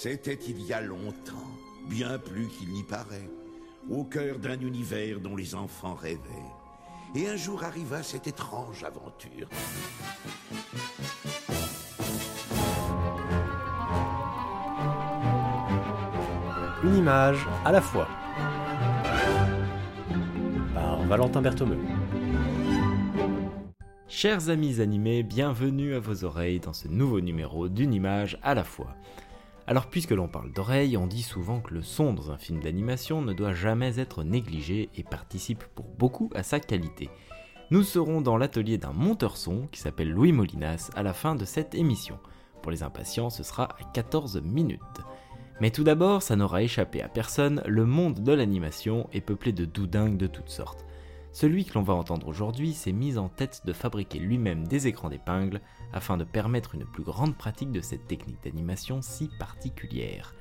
C'était il y a longtemps, bien plus qu'il n'y paraît, au cœur d'un univers dont les enfants rêvaient. Et un jour arriva cette étrange aventure. Une image à la fois. Par Valentin Berthomeux. Chers amis animés, bienvenue à vos oreilles dans ce nouveau numéro d'une image à la fois. Alors puisque l'on parle d'oreilles, on dit souvent que le son dans un film d'animation ne doit jamais être négligé et participe pour beaucoup à sa qualité. Nous serons dans l'atelier d'un monteur son qui s'appelle Louis Molinas à la fin de cette émission. Pour les impatients, ce sera à 14 minutes. Mais tout d'abord, ça n'aura échappé à personne, le monde de l'animation est peuplé de doudingues de toutes sortes. Celui que l'on va entendre aujourd'hui s'est mis en tête de fabriquer lui-même des écrans d'épingle afin de permettre une plus grande pratique de cette technique d'animation si particulière.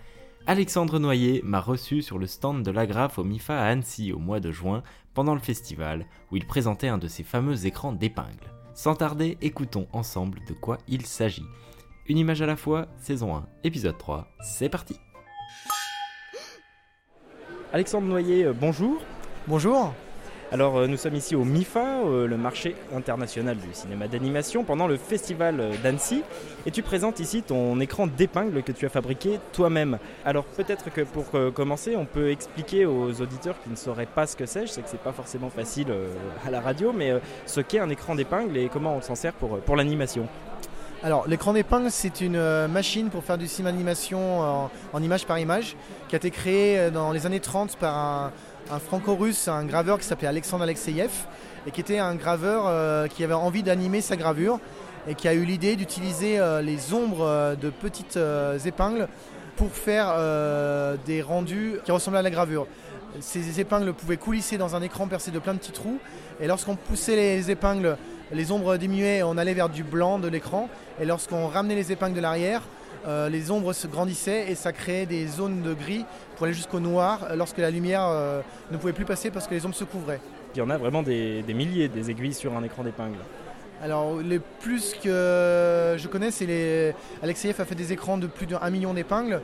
Alexandre Noyer m'a reçu sur le stand de l'Agrafe au MIFA à Annecy au mois de juin pendant le festival où il présentait un de ses fameux écrans d'épingle. Sans tarder, écoutons ensemble de quoi il s'agit. Une image à la fois, saison 1, épisode 3, c'est parti Alexandre Noyer, euh, bonjour. Bonjour. Alors euh, nous sommes ici au MIFA, euh, le marché international du cinéma d'animation, pendant le festival d'Annecy. Et tu présentes ici ton écran d'épingle que tu as fabriqué toi-même. Alors peut-être que pour commencer, on peut expliquer aux auditeurs qui ne sauraient pas ce que c'est, je sais que c'est pas forcément facile à la radio, mais ce qu'est un écran d'épingle et comment on s'en sert pour, l'animation. Alors, l'écran d'épingle, c'est une euh, machine pour faire du cinéma d'animation en, image par image, qui a été créée euh, dans les années 30 par un, franco-russe, un graveur qui s'appelait Alexandre Alexeyev, et qui était un graveur euh, qui avait envie d'animer sa gravure, et qui a eu l'idée d'utiliser les ombres de petites épingles pour faire des rendus qui ressemblaient à la gravure. Ces épingles pouvaient coulisser dans un écran percé de plein de petits trous, et lorsqu'on poussait les épingles les ombres diminuaient, on allait vers du blanc de l'écran. Et lorsqu'on ramenait les épingles de l'arrière, euh, les ombres se grandissaient et ça créait des zones de gris pour aller jusqu'au noir lorsque la lumière euh, ne pouvait plus passer parce que les ombres se couvraient. Il y en a vraiment des, milliers des aiguilles sur un écran d'épingle. Alors les plus que je connais, c'est les. Alexeyev a fait des écrans de plus d'un million d'épingles.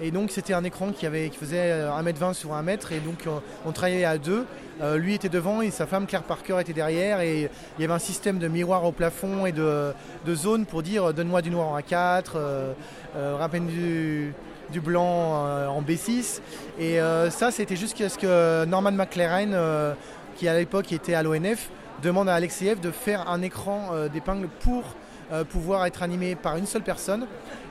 Et donc c'était un écran qui, avait, qui faisait 1m20 sur 1m et donc on, travaillait à deux. Euh, lui était devant et sa femme Claire Parker était derrière et il y avait un système de miroir au plafond et de, zones pour dire donne-moi du noir en A4, euh, euh du, blanc euh, en B6. Et ça c'était jusqu'à ce que Norman McLaren, qui à l'époque était à l'ONF, demande à Alexeyev de faire un écran d'épingle pour euh, pouvoir être animé par une seule personne.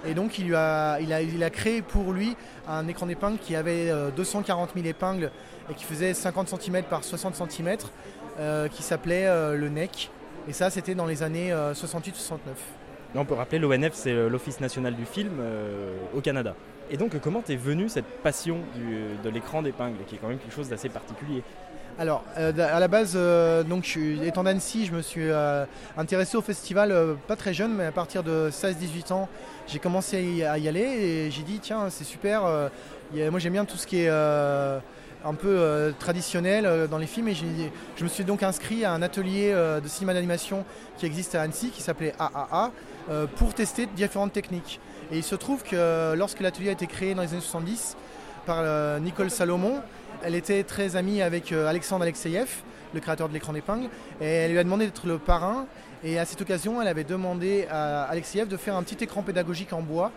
Et donc il, a, a, il créé pour lui un écran d'épingle qui avait 240 euh, 000 épingles et qui faisait 50 cm par 60 cm, euh, qui s'appelait le NEC. Et ça, c'était dans les années 68-69. On peut rappeler, l'ONF, c'est l'Office national du film au Canada. Et donc, comment t'es venu cette passion de l'écran d'épingle, qui est quand même quelque chose d'assez particulier? Alors, euh, à la base, euh, donc, étant d'Annecy, je me suis euh, intéressé au festival pas très jeune, mais à partir de 16-18 ans, j'ai commencé à y aller et j'ai dit, tiens, c'est super. moi, j'aime bien tout ce qui est un peu traditionnel dans les films et je me suis donc inscrit à un atelier de cinéma d'animation qui existe à Annecy, qui s'appelait AAA, pour tester différentes techniques. Et il se trouve que lorsque l'atelier a été créé dans les années 70 par Nicole Salomon, elle était très amie avec euh, Alexandre Alexeyev, le créateur de l'écran d'épingle, et elle lui a demandé d'être le parrain. Et à cette occasion, elle avait demandé à Alexeyev de faire un petit écran pédagogique en bois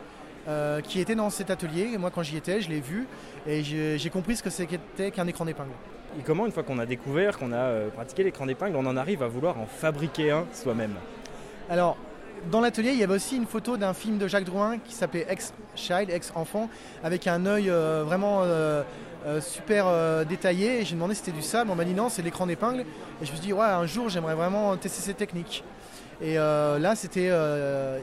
euh, qui était dans cet atelier. Et moi, quand j'y étais, je l'ai vu et j'ai compris ce que c'était qu'un écran d'épingle. Et comment, une fois qu'on a découvert, qu'on a euh, pratiqué l'écran d'épingle, on en arrive à vouloir en fabriquer un soi-même? Alors, dans l'atelier, il y avait aussi une photo d'un film de Jacques Drouin qui s'appelait Ex-Child, Ex-Enfant, avec un œil vraiment euh, super euh, détaillé. Et j'ai demandé si c'était du sable. On m'a dit non, c'est l'écran d'épingle. Et je me suis dit, un jour, j'aimerais vraiment tester cette technique. Et euh, là, c'était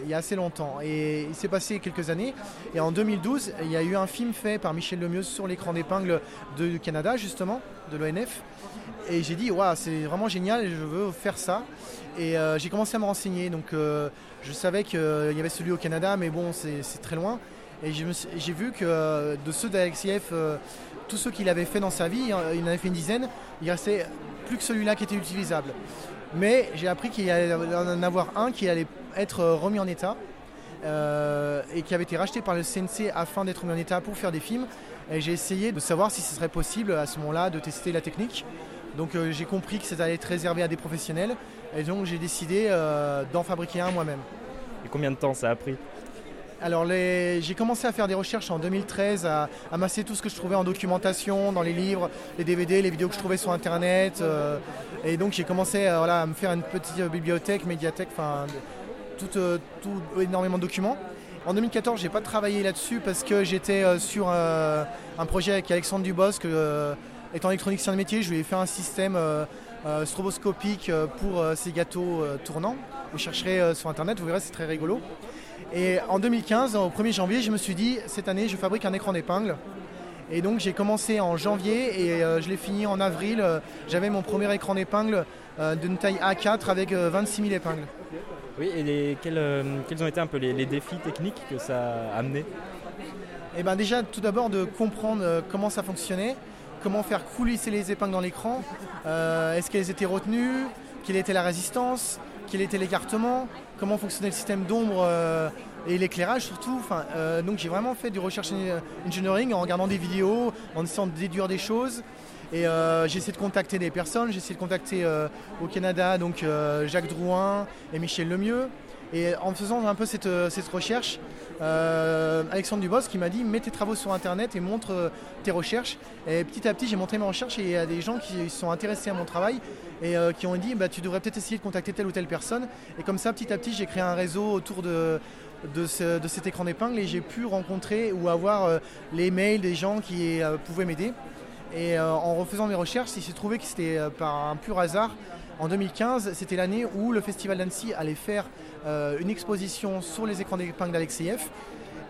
il y a assez longtemps. Et il s'est passé quelques années. Et en 2012, il y a eu un film fait par Michel Lemieux sur l'écran d'épingle du Canada, justement, de l'ONF. Et j'ai dit, ouais, c'est vraiment génial je veux faire ça. Et j'ai commencé à me renseigner. Donc je savais qu'il y avait celui au Canada, mais bon, c'est très loin. Et j'ai vu que de ceux d'Alexiev, tous ceux qu'il avait fait dans sa vie, il en avait fait une dizaine, il restait plus que celui-là qui était utilisable. Mais j'ai appris qu'il y allait en avoir un qui allait être remis en état. et qui avait été racheté par le CNC afin d'être mis en état pour faire des films. Et j'ai essayé de savoir si ce serait possible à ce moment-là de tester la technique. Donc j'ai compris que ça allait être réservé à des professionnels et donc j'ai décidé d'en fabriquer un moi-même. Et combien de temps ça a pris? Alors j'ai commencé à faire des recherches en 2013, à amasser tout ce que je trouvais en documentation, dans les livres, les DVD, les vidéos que je trouvais sur internet. Euh, et donc j'ai commencé euh, à me faire une petite bibliothèque, médiathèque, enfin tout, euh, tout, énormément de documents. En 2014, j'ai pas travaillé là-dessus parce que j'étais sur un projet avec Alexandre Dubosc. étant électronicien de métier, je lui ai fait un système stroboscopique pour ces gâteaux tournants. Vous chercherez sur internet, vous verrez, c'est très rigolo. Et en 2015, au 1er janvier, je me suis dit, cette année, je fabrique un écran d'épingle. Et donc j'ai commencé en janvier et euh, je l'ai fini en avril. Euh, j'avais mon premier écran d'épingle euh, d'une taille A4 avec 26 000 épingles. Oui, et quels, ont été un peu les, défis techniques que ça a amené? Eh bien déjà, tout d'abord de comprendre comment ça fonctionnait, comment faire coulisser les épingles dans l'écran, est-ce qu'elles étaient retenues, quelle était la résistance, quel était l'écartement, comment fonctionnait le système d'ombre euh, et l'éclairage surtout. Euh, donc j'ai vraiment fait du recherche engineering en regardant des vidéos, en essayant de déduire des choses. Et euh, j'ai essayé de contacter des personnes, j'ai essayé de contacter au Canada donc Jacques Drouin et Michel Lemieux. Et en faisant un peu cette, cette recherche, euh, Alexandre Dubos qui m'a dit mets tes travaux sur internet et montre euh, tes recherches. Et petit à petit j'ai montré mes recherches et il y a des gens qui sont intéressés à mon travail et euh, qui ont dit bah, tu devrais peut-être essayer de contacter telle ou telle personne. Et comme ça petit à petit j'ai créé un réseau autour de, de, cet écran d'épingle et j'ai pu rencontrer ou avoir les mails des gens qui pouvaient m'aider. Et en refaisant mes recherches, il s'est trouvé que c'était par un pur hasard en 2015, c'était l'année où le Festival d'Annecy allait faire euh, une exposition sur les écrans d'épingle d'Alexeyev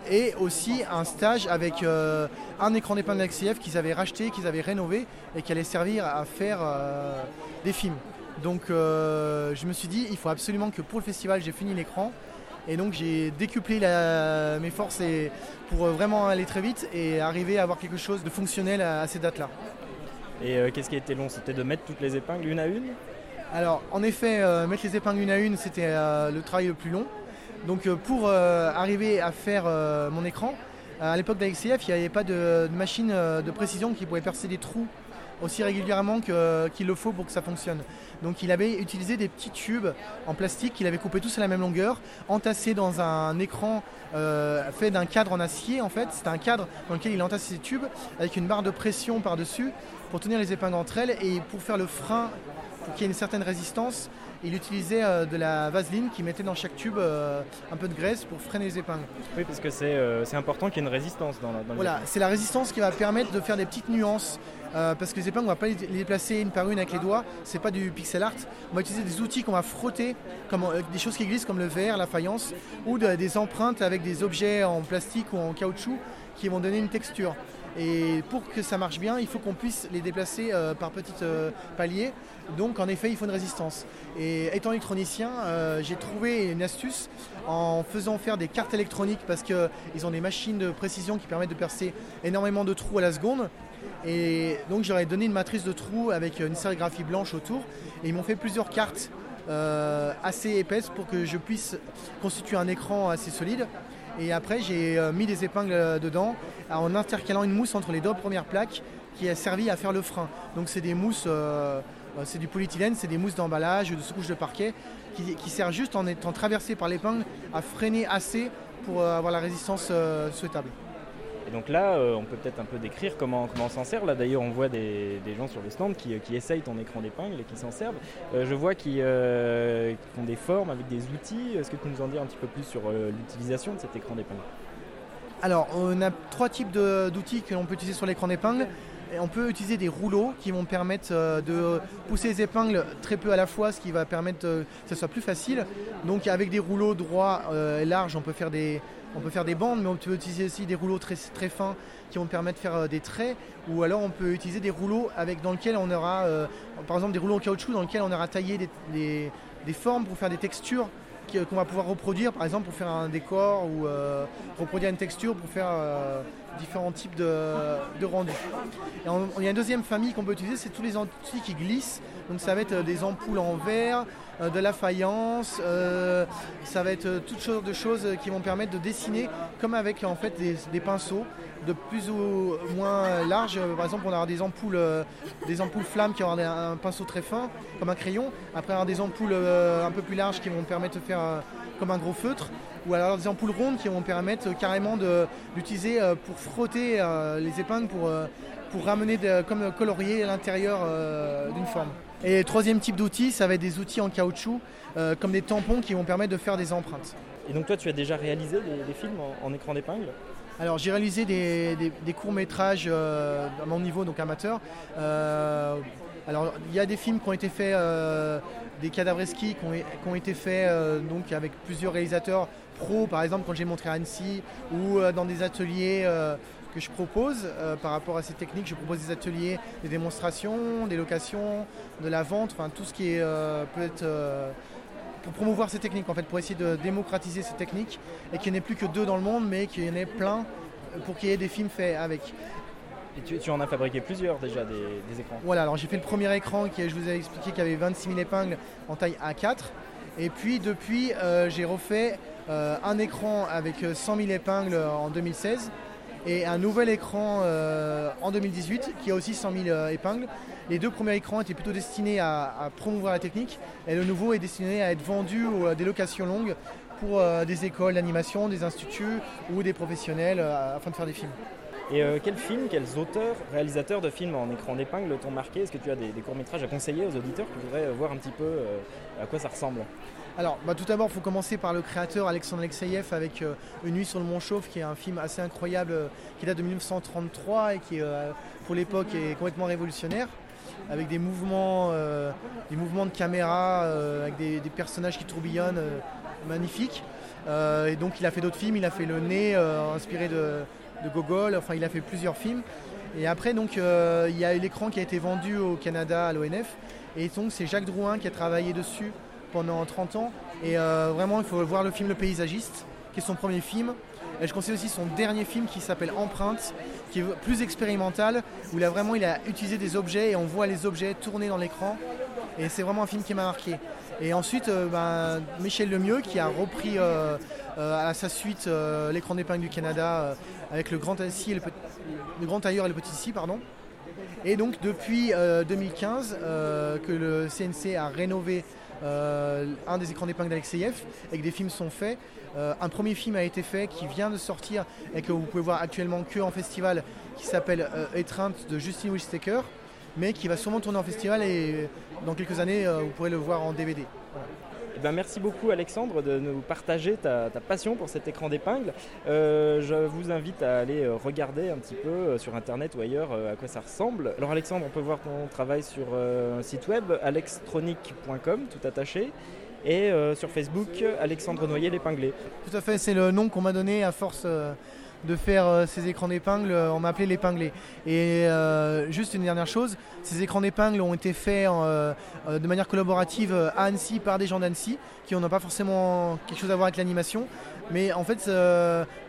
et aussi un stage avec euh, un écran d'épingle d'Alexeyev qu'ils avaient racheté, qu'ils avaient rénové et qui allait servir à faire euh, des films. Donc je me suis dit, il faut absolument que pour le festival, j'ai fini l'écran. Et donc j'ai décuplé mes forces pour vraiment aller très vite et arriver à avoir quelque chose de fonctionnel à ces dates-là. Et qu'est-ce qui a été long? C'était de mettre toutes les épingles une à une? Alors, en effet, euh, mettre les épingles une à une, c'était euh, le travail le plus long. Donc, euh, pour arriver à faire mon écran, à l'époque d'AXCF, il n'y avait pas de, machine de précision qui pouvait percer des trous aussi régulièrement qu'il le faut pour que ça fonctionne. Donc il avait utilisé des petits tubes en plastique qu'il avait coupés tous à la même longueur, entassés dans un écran fait d'un cadre en acier en fait. C'était un cadre dans lequel il entassait ces tubes avec une barre de pression par-dessus pour tenir les épingles entre elles et pour faire le frein pour qu'il y ait une certaine résistance. Il utilisait euh, de la vaseline qui mettait dans chaque tube euh, un peu de graisse pour freiner les épingles. Oui, parce que c'est euh, important qu'il y ait une résistance dans, la, dans Voilà, c'est la résistance qui va permettre de faire des petites nuances. parce que les épingles, on ne va pas les déplacer une par une avec les doigts, c'est pas du pixel art. On va utiliser des outils qu'on va frotter, comme des choses qui glissent comme le verre, la faïence, ou des empreintes avec des objets en plastique ou en caoutchouc qui vont donner une texture. Et pour que ça marche bien, il faut qu'on puisse les déplacer euh, par petits euh, paliers. Donc en effet, il faut une résistance. Et étant électronicien, euh, j'ai trouvé une astuce en faisant faire des cartes électroniques parce qu'ils ont des machines de précision qui permettent de percer énormément de trous à la seconde. Et donc j'aurais donné une matrice de trous avec une sérigraphie blanche autour. Et ils m'ont fait plusieurs cartes assez épaisses pour que je puisse constituer un écran assez solide. Et après, j'ai euh, mis des épingles euh, dedans en intercalant une mousse entre les deux premières plaques qui a servi à faire le frein. Donc c'est des mousses, euh, c'est du polyéthylène, c'est des mousses d'emballage, de sous-couche de parquet qui, qui sert juste en étant traversé par l'épingle à freiner assez pour avoir la résistance souhaitable. Et donc là, euh, on peut peut-être un peu décrire comment, comment on s'en sert. Là d'ailleurs, on voit des, gens sur le stand qui, qui essayent ton écran d'épingle et qui s'en servent. Euh, je vois euh, qu'ils font des formes avec des outils. Est-ce que tu peux nous en dire un petit peu plus sur l'utilisation de cet écran d'épingle? Alors, on a trois types d'outils que l'on peut utiliser sur l'écran d'épingle. on peut utiliser des rouleaux qui vont permettre de pousser les épingles très peu à la fois, ce qui va permettre que ce soit plus facile. Donc avec des rouleaux droits et larges, on peut faire des, on peut faire des bandes, mais on peut utiliser aussi des rouleaux très, fins qui vont permettre de faire euh, des traits, ou alors on peut utiliser des rouleaux avec, dans lesquels on aura, euh, par exemple des rouleaux en caoutchouc dans lesquels on aura taillé des, formes pour faire des textures qu'on va pouvoir reproduire, par exemple pour faire un décor ou euh, reproduire une texture pour faire différents types de, rendus. il y a une deuxième famille qu'on peut utiliser, c'est tous les outils qui glissent, Donc ça va être des ampoules en verre, de la faïence, ça va être toutes sortes de choses qui vont permettre de dessiner comme avec en fait des pinceaux de plus ou moins large. Par exemple, on aura des ampoules, euh, des ampoules flammes qui auront un pinceau très fin, comme un crayon. Après, on aura des ampoules euh, un peu plus larges qui vont permettre de faire euh, comme un gros feutre. Ou alors des ampoules rondes qui vont permettre carrément d'utiliser pour frotter les épingles pour, pour ramener comme colorier l'intérieur d'une forme. Et troisième type d'outils, ça va être des outils en caoutchouc, comme des tampons qui vont permettre de faire des empreintes. Et donc toi, tu as déjà réalisé des, films en écran d'épingle? Alors j'ai réalisé des, courts-métrages euh, à mon niveau, donc amateur. Euh, alors il y a des films qui ont été faits, euh, des cadavreski qui ont, ont été faits donc avec plusieurs réalisateurs pros, par exemple quand j'ai montré à Annecy, ou dans des ateliers que je propose par rapport à ces techniques. Je propose des ateliers, des démonstrations, des locations, de la vente, enfin tout ce qui peut être pour promouvoir ces techniques, en fait, pour essayer de démocratiser ces techniques et qu'il n'y en ait plus que deux dans le monde, mais qu'il y en ait plein pour qu'il y ait des films faits avec. Et tu, en as fabriqué plusieurs déjà des, écrans Voilà, alors j'ai fait le premier écran qui, je vous ai expliqué, qui avait 26 000 épingles en taille A4. Et puis depuis, euh, j'ai refait euh, un écran avec 100 000 épingles en 2016 et un nouvel écran euh, en 2018 qui a aussi 100 000 épingles. Les deux premiers écrans étaient plutôt destinés à, promouvoir la technique et le nouveau est destiné à être vendu à des locations longues pour euh, des écoles d'animation, des instituts ou des professionnels euh, afin de faire des films. Et euh, quels films, quels auteurs, réalisateurs de films en écran d'épingle t'ont marqué? Est-ce que tu as des, courts-métrages à conseiller aux auditeurs qui voudraient voir un petit peu à quoi ça ressemble? Alors, bah, tout d'abord, il faut commencer par le créateur Alexandre Alexeyev avec Une nuit sur le Mont Chauve, qui est un film assez incroyable qui date de 1933 et qui, pour l'époque, est complètement révolutionnaire avec des mouvements, euh, des mouvements de caméra, euh, avec des, personnages qui tourbillonnent, euh, magnifiques. et donc il a fait d'autres films, il a fait Le Nez, inspiré de, Gogol, enfin il a fait plusieurs films. Et après donc il y a l'écran qui a été vendu au Canada à l'ONF. Et donc c'est Jacques Drouin qui a travaillé dessus pendant 30 ans. Et vraiment il faut voir le film Le Paysagiste, qui est son premier film. Et je conseille aussi son dernier film qui s'appelle Empreinte, qui est plus expérimental, où il a vraiment il a utilisé des objets et on voit les objets tourner dans l'écran. Et c'est vraiment un film qui m'a marqué. Et ensuite, euh, ben, Michel Lemieux qui a repris euh, euh, à sa suite l'écran d'épingle du Canada avec le grand, et le, tailleur et le petit ici, pardon. Et donc depuis 2015 que le CNC a rénové un des écrans d'épingle d'Alexeyev et que des films sont faits. Un premier film a été fait qui vient de sortir et que vous pouvez voir actuellement que en festival qui s'appelle Étreinte de Justine Wilstaker mais qui va sûrement tourner en festival et dans quelques années euh, vous pourrez le voir en DVD. Eh ben, merci beaucoup Alexandre de nous partager ta, passion pour cet écran d'épingle. je vous invite à aller regarder un petit peu sur internet ou ailleurs à quoi ça ressemble. Alors Alexandre, on peut voir ton travail sur un site web alextronic.com tout attaché et euh, sur Facebook, Alexandre Noyer l'épinglé. Tout à fait, c'est le nom qu'on m'a donné à force euh, de faire euh, ces écrans d'épingle, on m'a appelé l'épinglé. Et juste une dernière chose, ces écrans d'épingle ont été faits de manière collaborative à Annecy par des gens d'Annecy qui n'ont pas forcément quelque chose à voir avec l'animation. Mais en fait,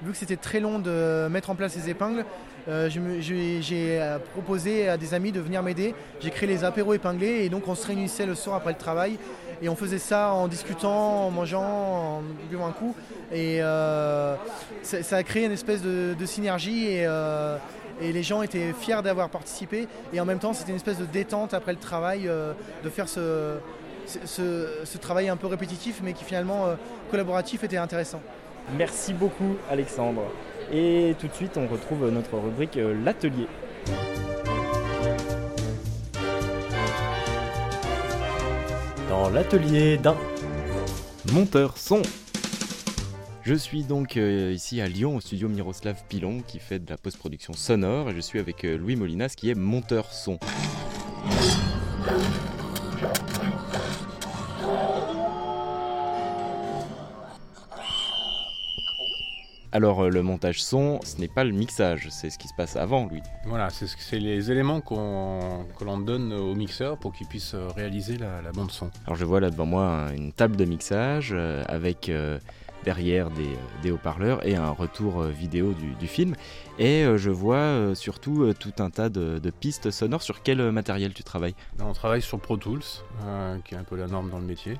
vu que c'était très long de mettre en place ces épingles, j'ai proposé à des amis de venir m'aider. J'ai créé les apéros épinglés et donc on se réunissait le soir après le travail et on faisait ça en discutant, en mangeant, en buvant un coup. Et euh, ça, a créé une espèce de, synergie euh, et, les gens étaient fiers d'avoir participé. Et en même temps, c'était une espèce de détente après le travail, euh, de faire ce, travail un peu répétitif, mais qui finalement collaboratif était intéressant. Merci beaucoup Alexandre. Et tout de suite, on retrouve notre rubrique L'atelier. dans l'atelier d'un monteur son. Je suis donc euh, ici à Lyon au studio Miroslav Pilon qui fait de la post-production sonore et je suis avec euh, Louis Molinas qui est monteur son. Alors euh, le montage son, ce n'est pas le mixage, c'est ce qui se passe avant, lui. Voilà, c'est les éléments que l'on donne au mixeur pour qu'il puisse euh, réaliser la, bande son. Alors je vois là devant moi une table de mixage euh, avec derrière des, haut-parleurs et un retour vidéo du, film. Et je vois surtout tout un tas de, pistes sonores. Sur quel matériel tu travailles? On travaille sur Pro Tools, qui est un peu la norme dans le métier.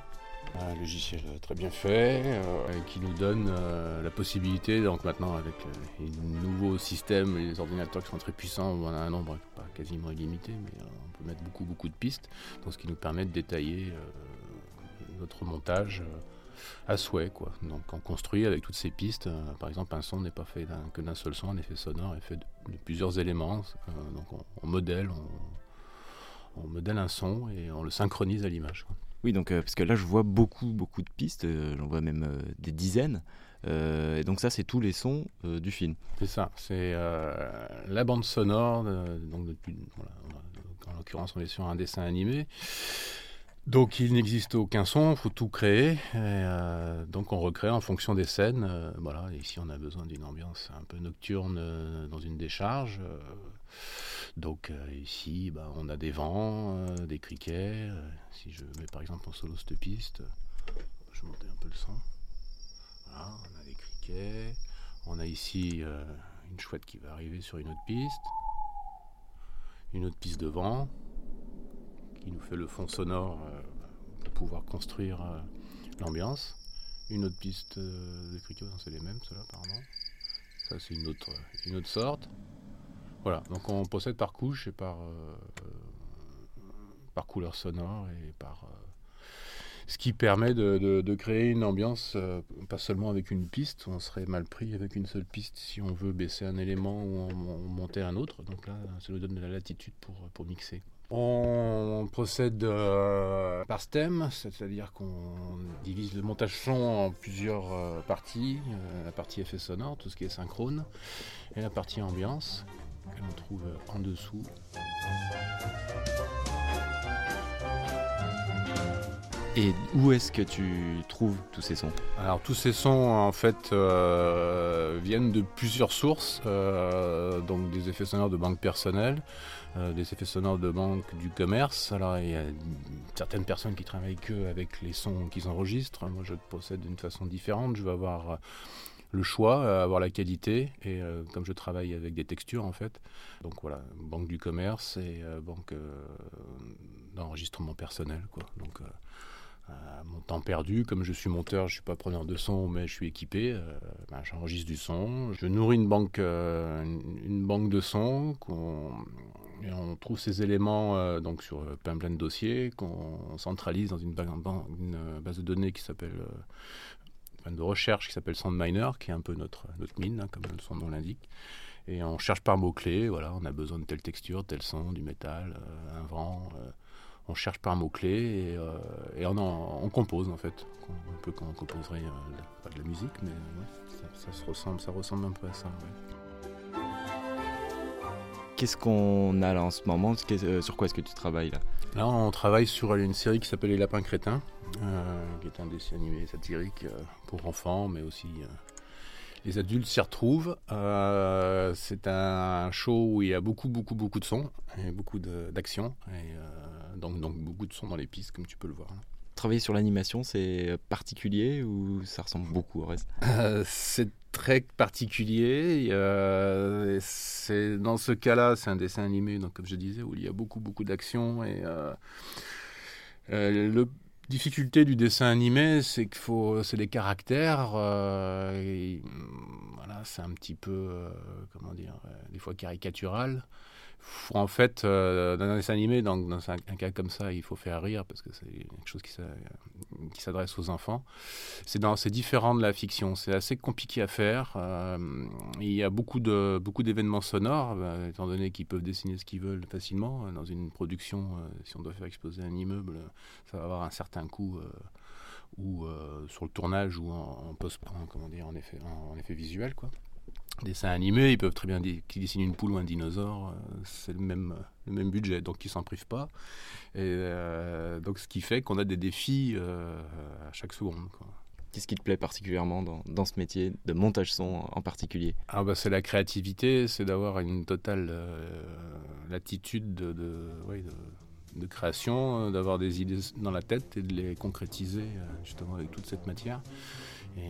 Un logiciel très bien fait euh, qui nous donne euh, la possibilité, donc maintenant avec euh, les nouveaux systèmes, les ordinateurs qui sont très puissants, on a un nombre pas quasiment illimité, mais on peut mettre beaucoup beaucoup de pistes, donc ce qui nous permet de détailler notre montage à souhait. Quoi. Donc on construit avec toutes ces pistes. par exemple, un son n'est pas fait que d'un seul son, un effet sonore est fait de, plusieurs éléments. donc on, modèle, on, modèle un son et on le synchronise à l'image. Oui, donc euh, parce que là je vois beaucoup beaucoup de pistes, euh, j'en vois même euh, des dizaines. et donc ça c'est tous les sons du film. C'est ça, c'est la bande sonore. donc en l'occurrence on est sur un dessin animé. Donc il n'existe aucun son, il faut tout créer. donc on recrée en fonction des scènes. voilà, ici on a besoin d'une ambiance un peu nocturne dans une décharge. Donc euh, ici, bah, on a des vents, euh, des criquets. Euh, si je mets par exemple en solo cette piste, je vais monter un peu le son. Voilà, on a des criquets. On a ici une chouette qui va arriver sur une autre piste. Une autre piste de vent qui nous fait le fond sonore pour pouvoir construire l'ambiance. Une autre piste de criquets, c'est les mêmes, ceux-là, pardon. Ça, c'est une autre sorte. Voilà, donc on possède par couche et par, euh, par couleur sonore et par. Euh, ce qui permet de, créer une ambiance, euh, pas seulement avec une piste, on serait mal pris avec une seule piste si on veut baisser un élément ou monter un autre. Donc là, ça nous donne de la latitude pour, pour mixer. On procède par stem, c'est-à-dire qu'on divise le montage son en plusieurs parties. la partie effet sonore, tout ce qui est synchrone, et la partie ambiance que l'on trouve en dessous. Et où est-ce que tu trouves tous ces sons? Alors tous ces sons en fait euh, viennent de plusieurs sources, euh, donc des effets sonores de banque personnelle, euh, des effets sonores de banque du commerce. Alors il y a certaines personnes qui travaillent que avec les sons qu'ils enregistrent. Moi je possède d'une façon différente. Je vais avoir le choix, euh, avoir la qualité. Et euh, comme je travaille avec des textures, en fait, donc voilà, banque du commerce et euh, banque d'enregistrement personnel, quoi. Donc, mon temps perdu, comme je suis monteur, je suis pas preneur de son, mais je suis équipé. Ben, j'enregistre du son. Je nourris une banque, une, banque de son. et on trouve ces éléments donc sur plein plein de dossiers qu'on centralise dans une, base de données qui s'appelle de recherche qui s'appelle SoundMiner, qui est un peu notre, notre mine, hein, comme son nom l'indique. Et on cherche par mots-clés, voilà, on a besoin de telle texture, tel son, du métal, euh, un vent. Euh, on cherche par mots-clés et, euh, on, compose en fait. Un peu comme on composerait, pas de la musique, mais ça, se ressemble, ça ressemble un peu à ça. Qu'est-ce qu'on a là en ce moment? Sur quoi est-ce que tu travailles là? Là, on travaille sur une série qui s'appelle Les Lapins Crétins, euh, qui est un dessin animé satirique euh, pour enfants, mais aussi euh, les adultes s'y retrouvent. c'est un show où il y a beaucoup, beaucoup, beaucoup de sons et beaucoup d'action, et donc, donc beaucoup de sons dans les pistes, comme tu peux le voir. Travailler sur l'animation, c'est particulier ou ça ressemble beaucoup au reste? C'est très particulier. C'est dans ce cas-là, c'est un dessin animé, donc comme je disais, où il y a beaucoup, beaucoup d'action et le difficulté du dessin animé, c'est qu'il faut, c'est les caractères. Euh, voilà, c'est un petit peu, euh, comment dire, euh, des fois caricatural en fait, euh, dans un dessin animé, dans, un, cas comme ça, il faut faire rire parce que c'est quelque chose qui s'adresse aux enfants. C'est différent de la fiction. C'est assez compliqué à faire. Euh, il y a beaucoup de beaucoup d'événements sonores, euh, étant donné qu'ils peuvent dessiner ce qu'ils veulent facilement. Dans une production, si on doit faire exploser un immeuble, ça va avoir un certain coût ou sur le tournage ou en, post dire en effet en effet visuel quoi dessins animés, ils peuvent très bien dire qu'ils dessinent une poule ou un dinosaure, euh, c'est le même, le même budget, donc ils s'en privent pas. Et euh, donc ce qui fait qu'on a des défis euh, à chaque seconde. Qu'est-ce qui te plaît particulièrement dans, dans, ce métier de montage son en particulier? Ah bah C'est la créativité, c'est d'avoir une totale latitude de, de, de, création, d'avoir des idées dans la tête et de les concrétiser justement avec toute cette matière. Et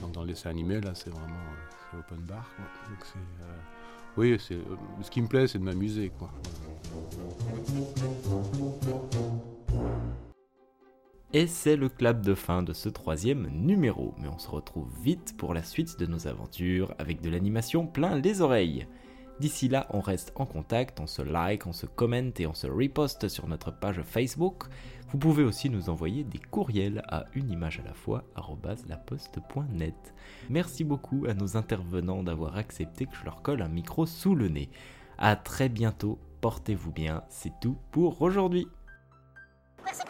donc dans le dessin animé, là, c'est vraiment open bar. Donc oui, c'est, ce qui me plaît, c'est de m'amuser. Quoi. Et c'est le clap de fin de ce troisième numéro, mais on se retrouve vite pour la suite de nos aventures avec de l'animation plein les oreilles. D'ici là, on reste en contact, on se like, on se commente et on se reposte sur notre page Facebook. Vous pouvez aussi nous envoyer des courriels à une image à la fois laposte.net. Merci beaucoup à nos intervenants d'avoir accepté que je leur colle un micro sous le nez. À très bientôt, portez-vous bien, c'est tout pour aujourd'hui. Merci